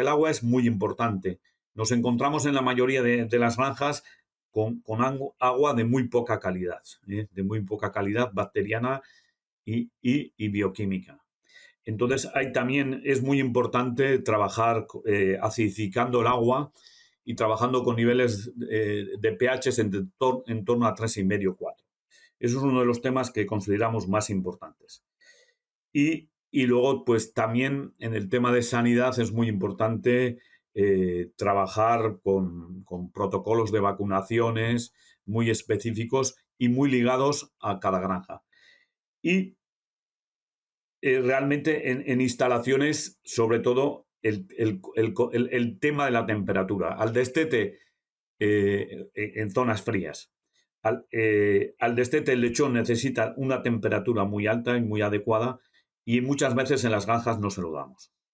el agua es muy importante. Nos encontramos en la mayoría de, las granjas con, agua de muy poca calidad, ¿eh? de muy poca calidad bacteriana y, bioquímica. Entonces, ahí también es muy importante trabajar eh, acidificando el agua y trabajando con niveles eh, de pH en, en torno a 3,5-4. Eso es uno de los temas que consideramos más importantes. Y, luego, pues también en el tema de sanidad es muy importante eh, trabajar con, protocolos de vacunaciones muy específicos y muy ligados a cada granja. Y eh, realmente en, instalaciones, sobre todo, el, tema de la temperatura. Al destete eh, en zonas frías. Al, al, destete el lechón necesita una temperatura muy alta y muy adecuada y muchas veces en las granjas no se lo damos.